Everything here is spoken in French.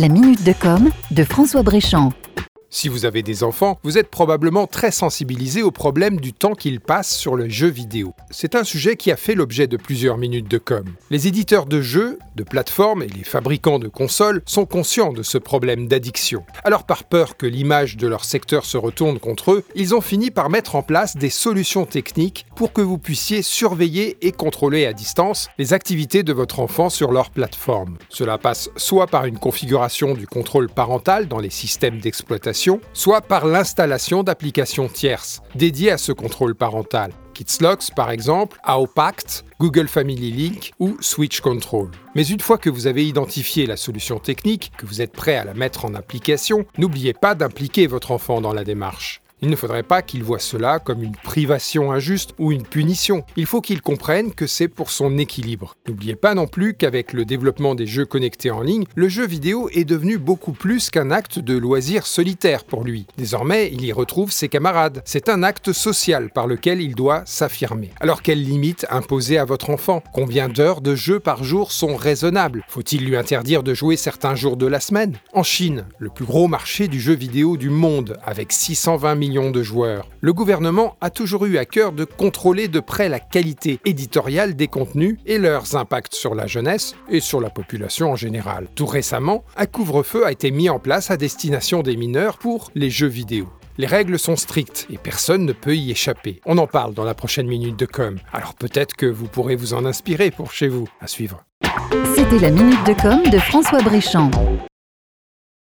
La minute de com de François Bréchamp. Si vous avez des enfants, vous êtes probablement très sensibilisé au problème du temps qu'ils passent sur le jeu vidéo. C'est un sujet qui a fait l'objet de plusieurs minutes de com. Les éditeurs de jeux, de plateformes et les fabricants de consoles sont conscients de ce problème d'addiction. Alors par peur que l'image de leur secteur se retourne contre eux, ils ont fini par mettre en place des solutions techniques pour que vous puissiez surveiller et contrôler à distance les activités de votre enfant sur leur plateforme. Cela passe soit par une configuration du contrôle parental dans les systèmes d'exploitation soit par l'installation d'applications tierces dédiées à ce contrôle parental. KidsLocks par exemple, AOPact, Google Family Link ou Switch Control. Mais une fois que vous avez identifié la solution technique, que vous êtes prêt à la mettre en application, n'oubliez pas d'impliquer votre enfant dans la démarche. Il ne faudrait pas qu'il voit cela comme une privation injuste ou une punition. Il faut qu'il comprenne que c'est pour son équilibre. N'oubliez pas non plus qu'avec le développement des jeux connectés en ligne, le jeu vidéo est devenu beaucoup plus qu'un acte de loisir solitaire pour lui. Désormais, il y retrouve ses camarades. C'est un acte social par lequel il doit s'affirmer. Alors quelles limites imposer à votre enfant? Combien d'heures de jeu par jour sont raisonnables? Faut-il lui interdire de jouer certains jours de la semaine? En Chine, le plus gros marché du jeu vidéo du monde, avec 620 de joueurs. Le gouvernement a toujours eu à cœur de contrôler de près la qualité éditoriale des contenus et leurs impacts sur la jeunesse et sur la population en général. Tout récemment, un couvre-feu a été mis en place à destination des mineurs pour les jeux vidéo. Les règles sont strictes et personne ne peut y échapper. On en parle dans la prochaine minute de com. Alors peut-être que vous pourrez vous en inspirer pour chez vous. À suivre. C'était la minute de com de François Bréchamp.